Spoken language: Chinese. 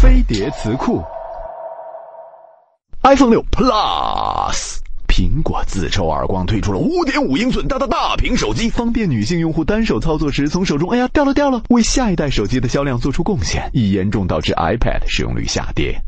飞碟词库。iphone 六 plus 苹果自抽耳光推出了五点五英寸大大大屏手机方便女性用户单手操作时从手中哎呀掉了掉了为下一代手机的销量做出贡献已严重导致 ipad 使用率下跌。